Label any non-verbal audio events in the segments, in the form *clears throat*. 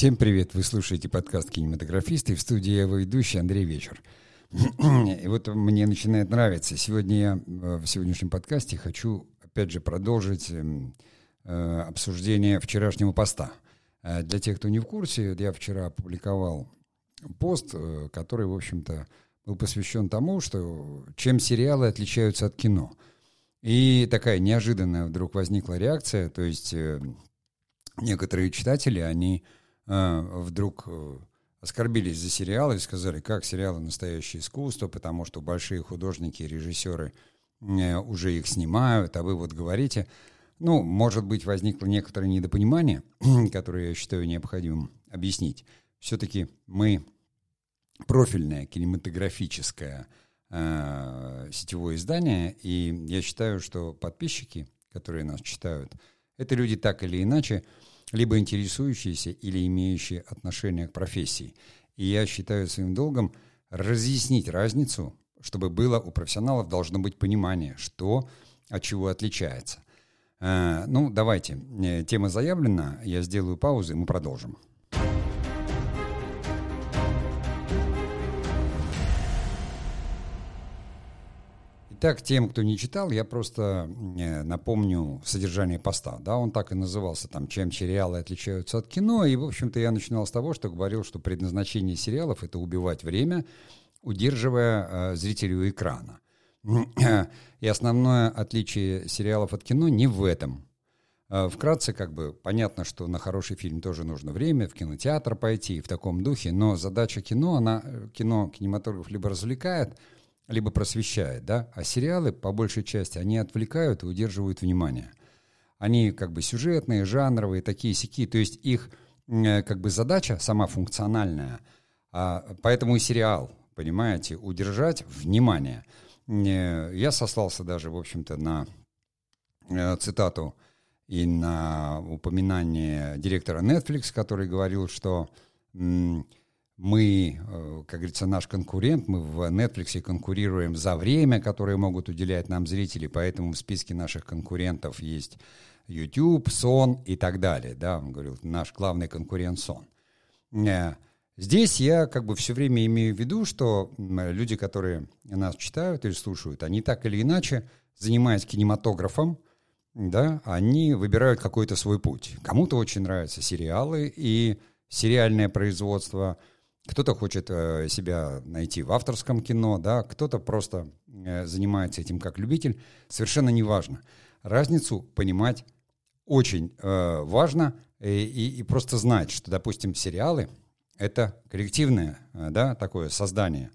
Всем привет! Вы слушаете подкаст «Кинематографисты». В студии его ведущий Андрей Вечер. И вот мне начинает нравиться. Сегодня я э, в сегодняшнем подкасте хочу, опять же, продолжить эм, э, обсуждение вчерашнего поста. Э, для тех, кто не в курсе, я вчера опубликовал пост, который, в общем-то, был посвящен тому, что чем сериалы отличаются от кино. И такая неожиданная вдруг возникла реакция, то есть некоторые читатели, они вдруг э, оскорбились за сериалы и сказали, как сериалы настоящее искусство, потому что большие художники и режиссеры э, уже их снимают, а вы вот говорите. Ну, может быть, возникло некоторое недопонимание, *clears throat* которое я считаю необходимым объяснить. Все-таки мы профильное кинематографическое э, сетевое издание, и я считаю, что подписчики, которые нас читают, это люди так или иначе либо интересующиеся или имеющие отношение к профессии. И я считаю своим долгом разъяснить разницу, чтобы было у профессионалов должно быть понимание, что от чего отличается. Э, ну, давайте. Э, тема заявлена, я сделаю паузу, и мы продолжим. Итак, тем, кто не читал, я просто э, напомню содержание поста. Да, он так и назывался, там, чем сериалы отличаются от кино. И, в общем-то, я начинал с того, что говорил, что предназначение сериалов — это убивать время, удерживая э, зрителя у экрана. И основное отличие сериалов от кино не в этом. Э, вкратце, как бы, понятно, что на хороший фильм тоже нужно время, в кинотеатр пойти, в таком духе, но задача кино, она, э, кино, кинематограф либо развлекает — либо просвещает, да, а сериалы, по большей части, они отвлекают и удерживают внимание. Они как бы сюжетные, жанровые, такие сики, то есть их э, как бы задача сама функциональная, а, поэтому и сериал, понимаете, удержать внимание. Э, я сослался даже, в общем-то, на э, цитату и на упоминание директора Netflix, который говорил, что мы, э, как говорится, наш конкурент, мы в Netflix конкурируем за время, которое могут уделять нам зрители, поэтому в списке наших конкурентов есть YouTube, Сон и так далее. Да, он говорил, наш главный конкурент Сон. Э, здесь я как бы все время имею в виду, что люди, которые нас читают или слушают, они так или иначе, занимаясь кинематографом, да, они выбирают какой-то свой путь. Кому-то очень нравятся сериалы и сериальное производство – кто-то хочет э, себя найти в авторском кино, да, кто-то просто э, занимается этим как любитель. Совершенно неважно. Разницу понимать очень э, важно и, и, и просто знать, что, допустим, сериалы — это коллективное да, такое создание.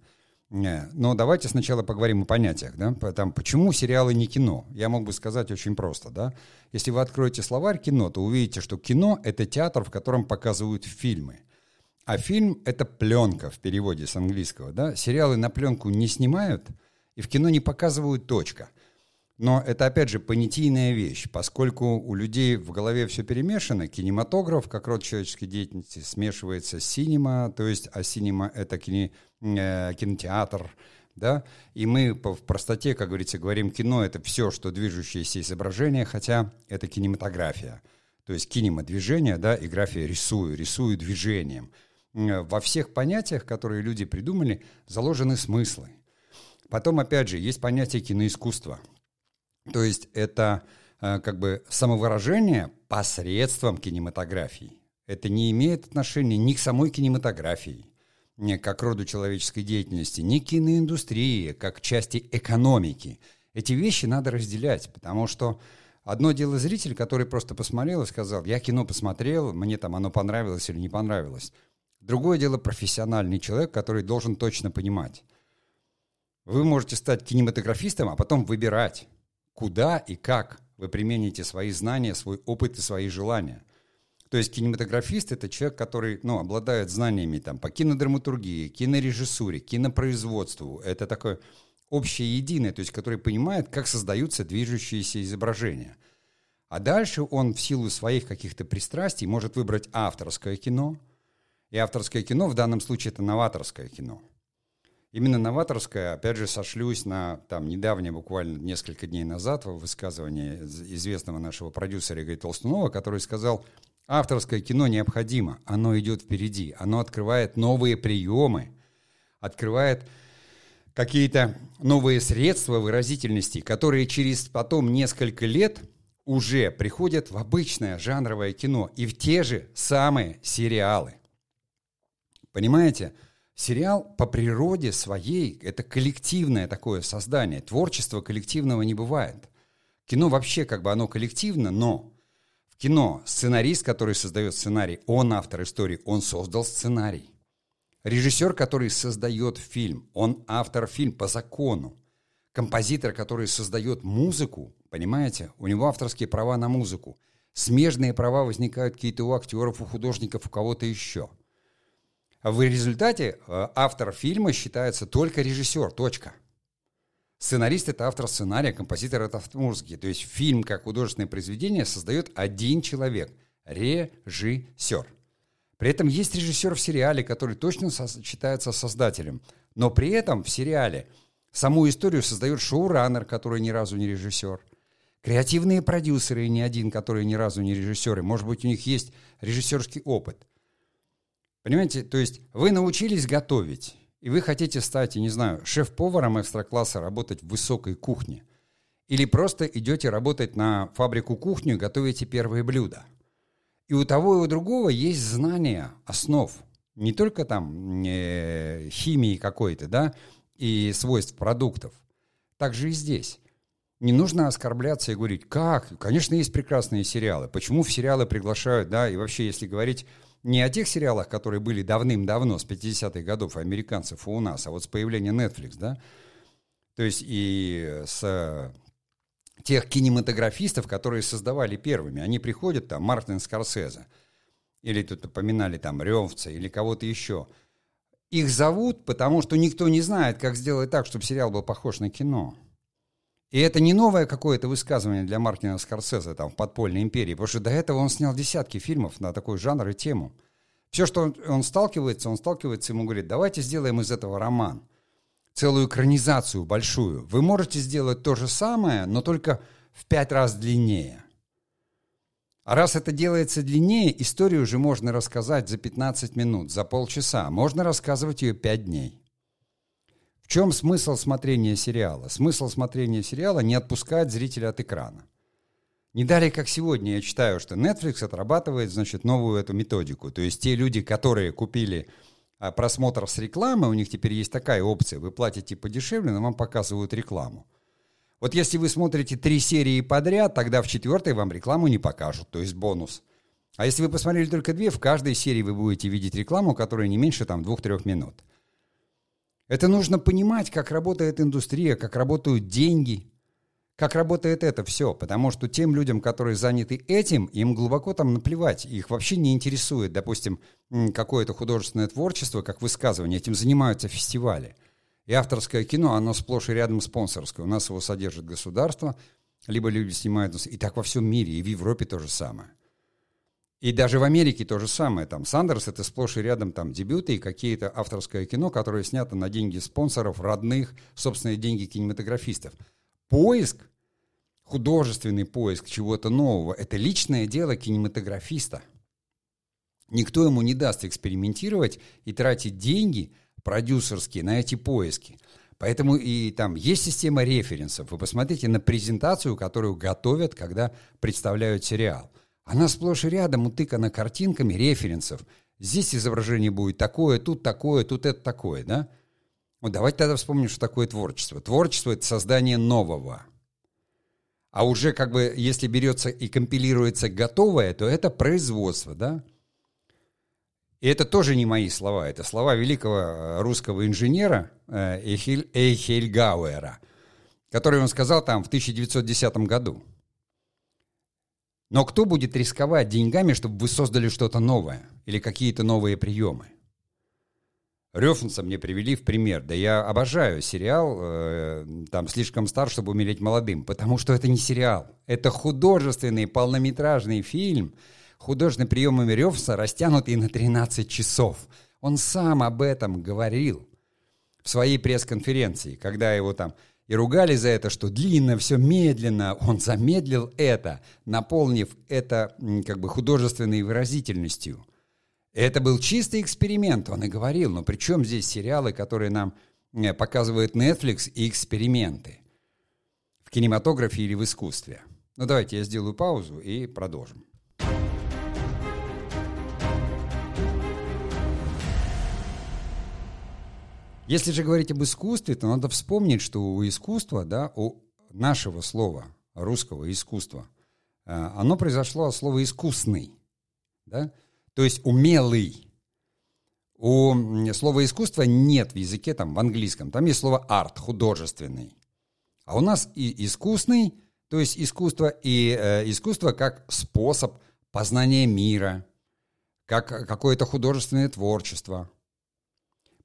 Но давайте сначала поговорим о понятиях. Да? Там, почему сериалы не кино? Я мог бы сказать очень просто. Да? Если вы откроете словарь кино, то увидите, что кино — это театр, в котором показывают фильмы. А фильм — это пленка в переводе с английского. Да? Сериалы на пленку не снимают и в кино не показывают точка. Но это, опять же, понятийная вещь, поскольку у людей в голове все перемешано. Кинематограф, как род человеческой деятельности, смешивается с синема, то есть, а синема — это кине, э, кинотеатр, да, и мы в простоте, как говорится, говорим, кино — это все, что движущееся изображение, хотя это кинематография. То есть кинема — движение, да, и графия — рисую, рисую движением — во всех понятиях, которые люди придумали, заложены смыслы. Потом, опять же, есть понятие киноискусства. То есть это э, как бы самовыражение посредством кинематографии. Это не имеет отношения ни к самой кинематографии, ни как роду человеческой деятельности, ни к киноиндустрии, как части экономики. Эти вещи надо разделять, потому что одно дело зритель, который просто посмотрел и сказал, я кино посмотрел, мне там оно понравилось или не понравилось. Другое дело профессиональный человек, который должен точно понимать. Вы можете стать кинематографистом, а потом выбирать, куда и как вы примените свои знания, свой опыт и свои желания. То есть кинематографист — это человек, который ну, обладает знаниями там, по кинодраматургии, кинорежиссуре, кинопроизводству. Это такое общее единое, то есть который понимает, как создаются движущиеся изображения. А дальше он в силу своих каких-то пристрастий может выбрать авторское кино — и авторское кино в данном случае это новаторское кино. Именно новаторское, опять же, сошлюсь на там недавнее, буквально несколько дней назад, высказывание известного нашего продюсера Игоря Толстунова, который сказал, Авторское кино необходимо, оно идет впереди, оно открывает новые приемы, открывает какие-то новые средства выразительности, которые через потом несколько лет уже приходят в обычное жанровое кино и в те же самые сериалы. Понимаете? Сериал по природе своей – это коллективное такое создание. Творчество коллективного не бывает. Кино вообще как бы оно коллективно, но в кино сценарист, который создает сценарий, он автор истории, он создал сценарий. Режиссер, который создает фильм, он автор фильм по закону. Композитор, который создает музыку, понимаете, у него авторские права на музыку. Смежные права возникают какие-то у актеров, у художников, у кого-то еще – в результате э, автор фильма считается только режиссер, точка. Сценарист – это автор сценария, композитор – это автор музыки. То есть фильм как художественное произведение создает один человек – режиссер. При этом есть режиссер в сериале, который точно считается создателем. Но при этом в сериале саму историю создает шоураннер, который ни разу не режиссер. Креативные продюсеры, не один, которые ни разу не режиссеры. Может быть, у них есть режиссерский опыт – Понимаете, то есть вы научились готовить, и вы хотите стать, я не знаю, шеф-поваром экстра-класса, работать в высокой кухне. Или просто идете работать на фабрику кухню и готовите первые блюда. И у того и у другого есть знания основ. Не только там э, химии какой-то, да, и свойств продуктов. Также и здесь. Не нужно оскорбляться и говорить, как? Конечно, есть прекрасные сериалы. Почему в сериалы приглашают, да, и вообще, если говорить не о тех сериалах, которые были давным-давно, с 50-х годов, американцев у нас, а вот с появлением Netflix, да, то есть и с тех кинематографистов, которые создавали первыми. Они приходят, там, Мартин Скорсезе, или тут упоминали там Ревца, или кого-то еще. Их зовут, потому что никто не знает, как сделать так, чтобы сериал был похож на кино. И это не новое какое-то высказывание для Мартина Скорсезе там, в «Подпольной империи», потому что до этого он снял десятки фильмов на такой жанр и тему. Все, что он, он сталкивается, он сталкивается, ему говорит, давайте сделаем из этого роман, целую экранизацию большую. Вы можете сделать то же самое, но только в пять раз длиннее. А раз это делается длиннее, историю уже можно рассказать за 15 минут, за полчаса. Можно рассказывать ее 5 дней. В чем смысл смотрения сериала? Смысл смотрения сериала не отпускать зрителя от экрана. Не далее, как сегодня, я читаю, что Netflix отрабатывает, значит, новую эту методику. То есть те люди, которые купили а, просмотр с рекламой, у них теперь есть такая опция. Вы платите подешевле, но вам показывают рекламу. Вот если вы смотрите три серии подряд, тогда в четвертой вам рекламу не покажут, то есть бонус. А если вы посмотрели только две, в каждой серии вы будете видеть рекламу, которая не меньше там двух-трех минут. Это нужно понимать, как работает индустрия, как работают деньги, как работает это все. Потому что тем людям, которые заняты этим, им глубоко там наплевать. Их вообще не интересует, допустим, какое-то художественное творчество, как высказывание. Этим занимаются фестивали. И авторское кино, оно сплошь и рядом спонсорское. У нас его содержит государство, либо люди снимают. И так во всем мире, и в Европе то же самое. И даже в Америке то же самое. Там Сандерс — это сплошь и рядом там дебюты и какие-то авторское кино, которое снято на деньги спонсоров, родных, собственные деньги кинематографистов. Поиск, художественный поиск чего-то нового — это личное дело кинематографиста. Никто ему не даст экспериментировать и тратить деньги продюсерские на эти поиски. Поэтому и там есть система референсов. Вы посмотрите на презентацию, которую готовят, когда представляют сериал — она сплошь и рядом утыкана картинками референсов. Здесь изображение будет такое, тут такое, тут это такое, да? Вот давайте тогда вспомним, что такое творчество. Творчество — это создание нового. А уже как бы, если берется и компилируется готовое, то это производство, да? И это тоже не мои слова, это слова великого э, русского инженера Эйхель, Гауэра, который он сказал там в 1910 году. Но кто будет рисковать деньгами, чтобы вы создали что-то новое или какие-то новые приемы? Рёфнса мне привели в пример. Да я обожаю сериал, э, там слишком стар, чтобы умереть молодым, потому что это не сериал. Это художественный полнометражный фильм, художественными приемами Рёфнса, растянутый на 13 часов. Он сам об этом говорил в своей пресс-конференции, когда его там и ругали за это, что длинно, все медленно. Он замедлил это, наполнив это как бы художественной выразительностью. Это был чистый эксперимент, он и говорил. Но при чем здесь сериалы, которые нам э, показывают Netflix и эксперименты в кинематографе или в искусстве? Ну давайте я сделаю паузу и продолжим. Если же говорить об искусстве, то надо вспомнить, что у искусства, да, у нашего слова, русского искусства, э, оно произошло от слова «искусный», да, то есть умелый. У слова искусство нет в языке, там, в английском, там есть слово арт, художественный. А у нас и искусный, то есть искусство, и э, искусство как способ познания мира, как какое-то художественное творчество –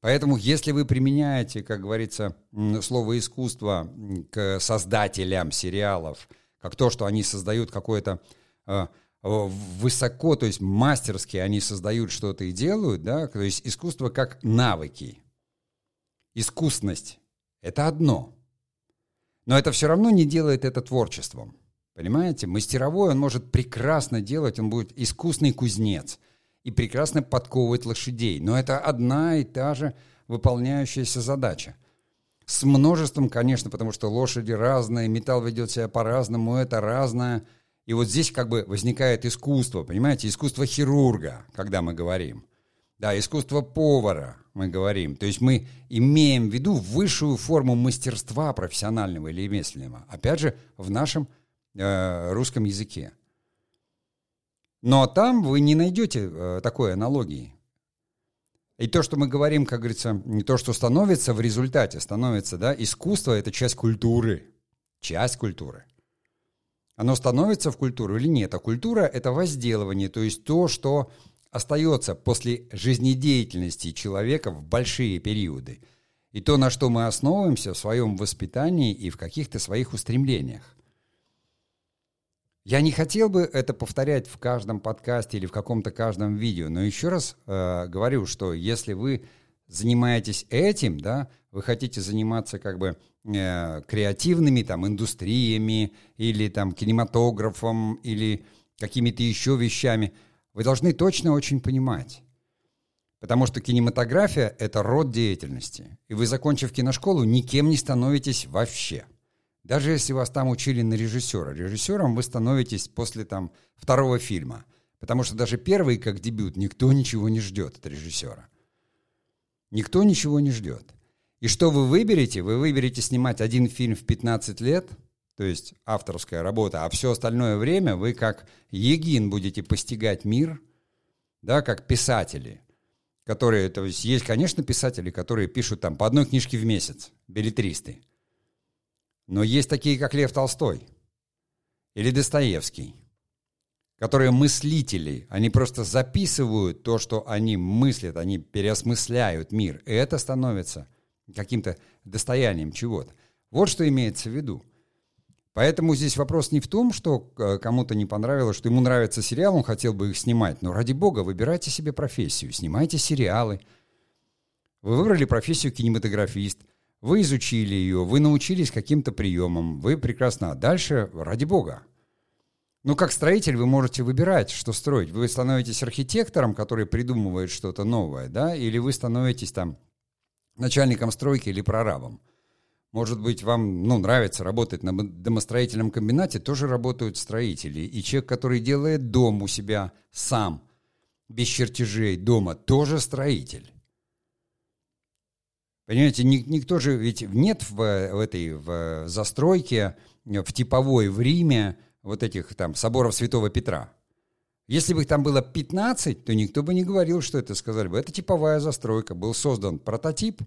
Поэтому, если вы применяете, как говорится, слово искусство к создателям сериалов, как то, что они создают какое-то э, высоко, то есть мастерски они создают что-то и делают, да, то есть искусство как навыки. Искусность – это одно. Но это все равно не делает это творчеством. Понимаете? Мастеровой он может прекрасно делать, он будет искусный кузнец – и прекрасно подковывать лошадей. Но это одна и та же выполняющаяся задача. С множеством, конечно, потому что лошади разные, металл ведет себя по-разному, это разное. И вот здесь как бы возникает искусство, понимаете, искусство хирурга, когда мы говорим. Да, искусство повара, мы говорим. То есть мы имеем в виду высшую форму мастерства профессионального или ремесленного. Опять же, в нашем э, русском языке. Но там вы не найдете э, такой аналогии. И то, что мы говорим, как говорится, не то, что становится в результате, становится, да, искусство – это часть культуры, часть культуры. Оно становится в культуру или нет? А культура – это возделывание, то есть то, что остается после жизнедеятельности человека в большие периоды. И то, на что мы основываемся в своем воспитании и в каких-то своих устремлениях. Я не хотел бы это повторять в каждом подкасте или в каком-то каждом видео, но еще раз э, говорю, что если вы занимаетесь этим, да, вы хотите заниматься как бы э, креативными там индустриями или там кинематографом или какими-то еще вещами, вы должны точно очень понимать. Потому что кинематография – это род деятельности. И вы, закончив киношколу, никем не становитесь вообще – даже если вас там учили на режиссера, режиссером вы становитесь после там второго фильма. Потому что даже первый, как дебют, никто ничего не ждет от режиссера. Никто ничего не ждет. И что вы выберете? Вы выберете снимать один фильм в 15 лет, то есть авторская работа, а все остальное время вы как егин будете постигать мир, да, как писатели, которые, то есть есть, конечно, писатели, которые пишут там по одной книжке в месяц, билетристы. Но есть такие, как Лев Толстой или Достоевский, которые мыслители, они просто записывают то, что они мыслят, они переосмысляют мир, и это становится каким-то достоянием чего-то. Вот что имеется в виду. Поэтому здесь вопрос не в том, что э, кому-то не понравилось, что ему нравится сериал, он хотел бы их снимать. Но ради бога, выбирайте себе профессию, снимайте сериалы. Вы выбрали профессию кинематографист – вы изучили ее, вы научились каким-то приемам, вы прекрасно. А дальше, ради бога. Ну, как строитель вы можете выбирать, что строить. Вы становитесь архитектором, который придумывает что-то новое, да, или вы становитесь там начальником стройки или прорабом. Может быть, вам ну, нравится работать на домостроительном комбинате, тоже работают строители. И человек, который делает дом у себя сам, без чертежей дома, тоже строитель. Понимаете, никто же ведь нет в, в этой в застройке, в типовой в Риме вот этих там соборов Святого Петра. Если бы их там было 15, то никто бы не говорил, что это сказали бы. Это типовая застройка. Был создан прототип,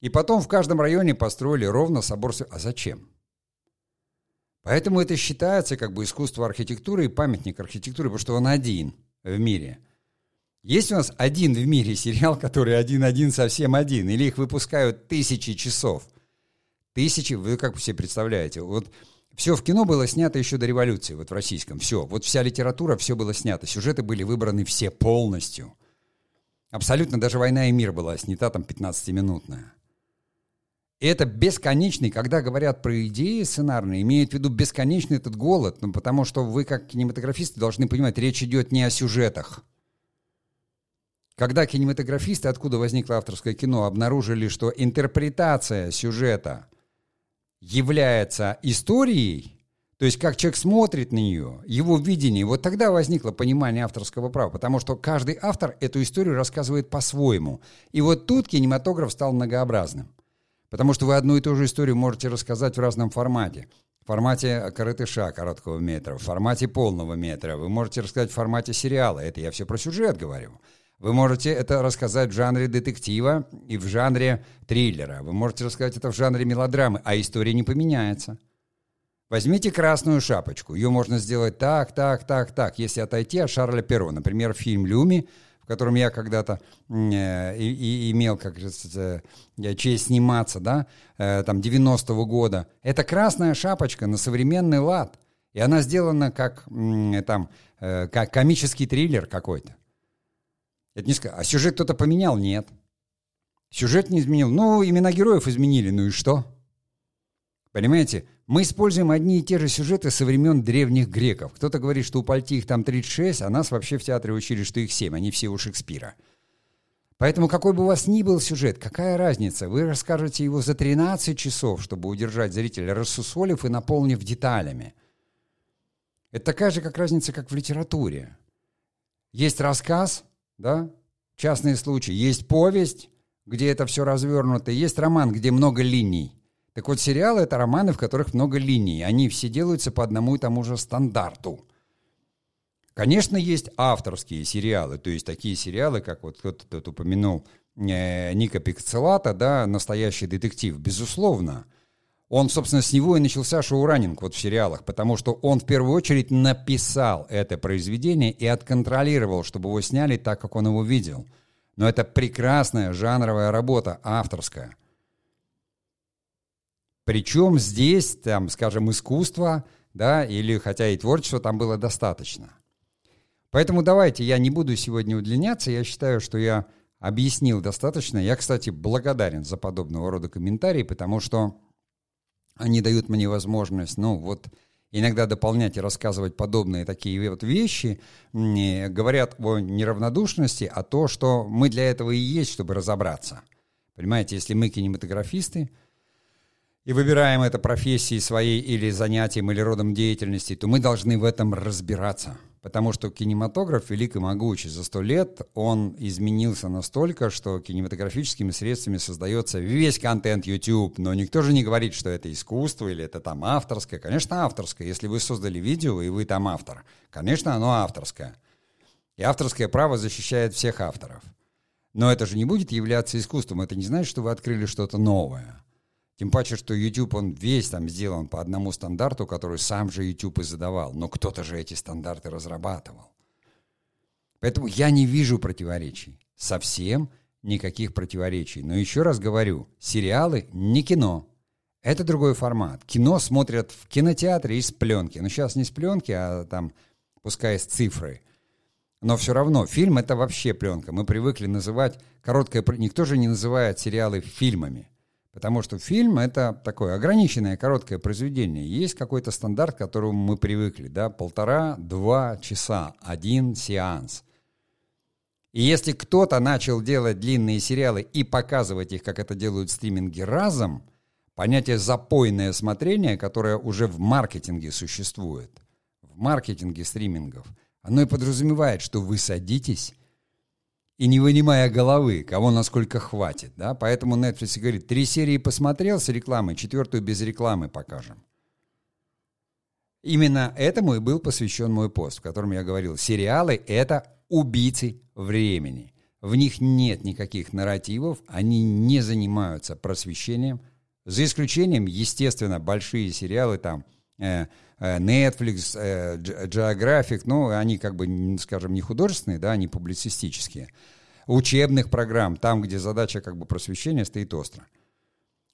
и потом в каждом районе построили ровно собор. А зачем? Поэтому это считается как бы искусство архитектуры и памятник архитектуры, потому что он один в мире. Есть у нас один в мире сериал, который один-один совсем один, или их выпускают тысячи часов? Тысячи, вы как себе представляете? Вот все в кино было снято еще до революции, вот в российском, все. Вот вся литература, все было снято, сюжеты были выбраны все полностью. Абсолютно, даже «Война и мир» была снята там 15-минутная. это бесконечный, когда говорят про идеи сценарные, имеют в виду бесконечный этот голод, ну, потому что вы, как кинематографисты, должны понимать, речь идет не о сюжетах. Когда кинематографисты, откуда возникло авторское кино, обнаружили, что интерпретация сюжета является историей, то есть как человек смотрит на нее, его видение, вот тогда возникло понимание авторского права, потому что каждый автор эту историю рассказывает по-своему. И вот тут кинематограф стал многообразным. Потому что вы одну и ту же историю можете рассказать в разном формате. В формате коротыша, короткого метра, в формате полного метра. Вы можете рассказать в формате сериала. Это я все про сюжет говорю. Вы можете это рассказать в жанре детектива и в жанре триллера. Вы можете рассказать это в жанре мелодрамы, а история не поменяется. Возьмите красную шапочку. Ее можно сделать так, так, так, так. Если отойти от Шарля Перо, например, фильм «Люми», в котором я когда-то э, и, и имел, как э, честь сниматься, да, э, там, 90-го года. Это красная шапочка на современный лад. И она сделана как, э, там, э, как комический триллер какой-то. Это не сказать. А сюжет кто-то поменял? Нет. Сюжет не изменил. Ну, имена героев изменили. Ну и что? Понимаете? Мы используем одни и те же сюжеты со времен древних греков. Кто-то говорит, что у Пальти их там 36, а нас вообще в театре учили, что их 7, они все у Шекспира. Поэтому какой бы у вас ни был сюжет, какая разница? Вы расскажете его за 13 часов, чтобы удержать зрителя, рассусолив и наполнив деталями. Это такая же, как разница, как в литературе. Есть рассказ, да, частные случаи, есть повесть, где это все развернуто, есть роман, где много линий. Так вот, сериалы — это романы, в которых много линий. Они все делаются по одному и тому же стандарту. Конечно, есть авторские сериалы, то есть такие сериалы, как вот кто-то тут упомянул э, Ника Пикцелата, да, «Настоящий детектив», безусловно. Он, собственно, с него и начался шоураннинг вот в сериалах, потому что он в первую очередь написал это произведение и отконтролировал, чтобы его сняли так, как он его видел. Но это прекрасная жанровая работа, авторская – причем здесь, там, скажем, искусство, да, или хотя и творчество там было достаточно. Поэтому давайте, я не буду сегодня удлиняться, я считаю, что я объяснил достаточно. Я, кстати, благодарен за подобного рода комментарии, потому что они дают мне возможность, ну, вот, иногда дополнять и рассказывать подобные такие вот вещи, говорят о неравнодушности, а то, что мы для этого и есть, чтобы разобраться. Понимаете, если мы кинематографисты, и выбираем это профессией своей или занятием, или родом деятельности, то мы должны в этом разбираться. Потому что кинематограф велик и могучий. За сто лет он изменился настолько, что кинематографическими средствами создается весь контент YouTube. Но никто же не говорит, что это искусство или это там авторское. Конечно, авторское. Если вы создали видео, и вы там автор, конечно, оно авторское. И авторское право защищает всех авторов. Но это же не будет являться искусством. Это не значит, что вы открыли что-то новое. Тем паче, что YouTube, он весь там сделан по одному стандарту, который сам же YouTube и задавал. Но кто-то же эти стандарты разрабатывал. Поэтому я не вижу противоречий. Совсем никаких противоречий. Но еще раз говорю, сериалы не кино. Это другой формат. Кино смотрят в кинотеатре из пленки. Ну, сейчас не с пленки, а там, пускай с цифры. Но все равно, фильм — это вообще пленка. Мы привыкли называть короткое... Никто же не называет сериалы фильмами. Потому что фильм — это такое ограниченное, короткое произведение. Есть какой-то стандарт, к которому мы привыкли, да, полтора-два часа, один сеанс. И если кто-то начал делать длинные сериалы и показывать их, как это делают стриминги, разом, понятие «запойное смотрение», которое уже в маркетинге существует, в маркетинге стримингов, оно и подразумевает, что вы садитесь и не вынимая головы, кого насколько хватит. Да? Поэтому Netflix говорит, три серии посмотрел с рекламой, четвертую без рекламы покажем. Именно этому и был посвящен мой пост, в котором я говорил, сериалы — это убийцы времени. В них нет никаких нарративов, они не занимаются просвещением, за исключением, естественно, большие сериалы там Netflix, э, Geographic, ну, они как бы, скажем, не художественные, да, они публицистические. Учебных программ, там, где задача как бы просвещения стоит остро.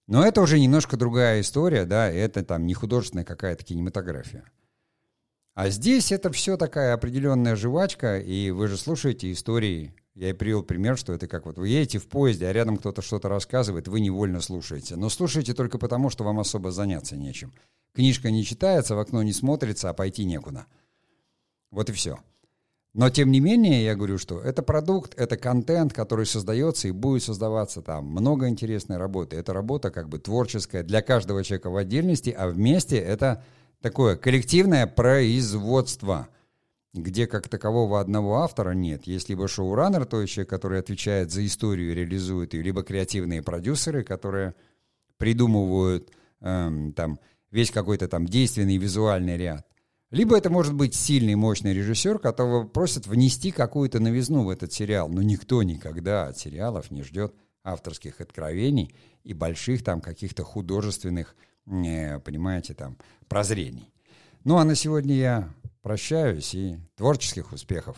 Но это уже немножко другая история, да, это там не художественная какая-то кинематография. А здесь это все такая определенная жвачка, и вы же слушаете истории Я и привел пример, что это как вот вы едете в поезде, а рядом кто-то что-то рассказывает, вы невольно слушаете. Но слушаете только потому, что вам особо заняться нечем. Книжка не читается, в окно не смотрится, а пойти некуда. Вот и все. Но тем не менее, я говорю, что это продукт, это контент, который создается и будет создаваться там. Много интересной работы. Это работа как бы творческая для каждого человека в отдельности, а вместе это такое коллективное производство, где как такового одного автора нет. Есть либо шоураннер, то человек, который отвечает за историю и реализует ее, либо креативные продюсеры, которые придумывают эм, там весь какой-то там действенный визуальный ряд. Либо это может быть сильный, мощный режиссер, которого просят внести какую-то новизну в этот сериал. Но никто никогда от сериалов не ждет авторских откровений и больших там каких-то художественных, э, понимаете, там прозрений. Ну а на сегодня я прощаюсь и творческих успехов.